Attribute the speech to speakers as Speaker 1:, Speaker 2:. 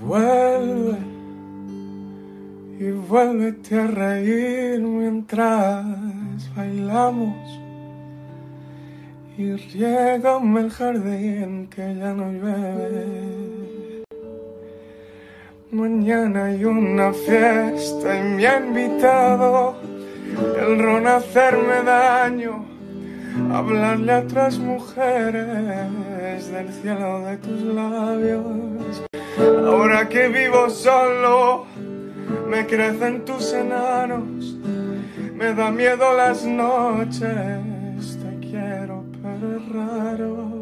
Speaker 1: Vuelve y vuélvete a reír mientras bailamos y riégame el jardín que ya no llueve. Mañana hay una fiesta y me ha invitado el ron a hacerme daño, hablarle a otras mujeres del cielo de tus labios. Que vivo solo, me crecen tus enanos, me da miedo las noches, te quiero pero es raro.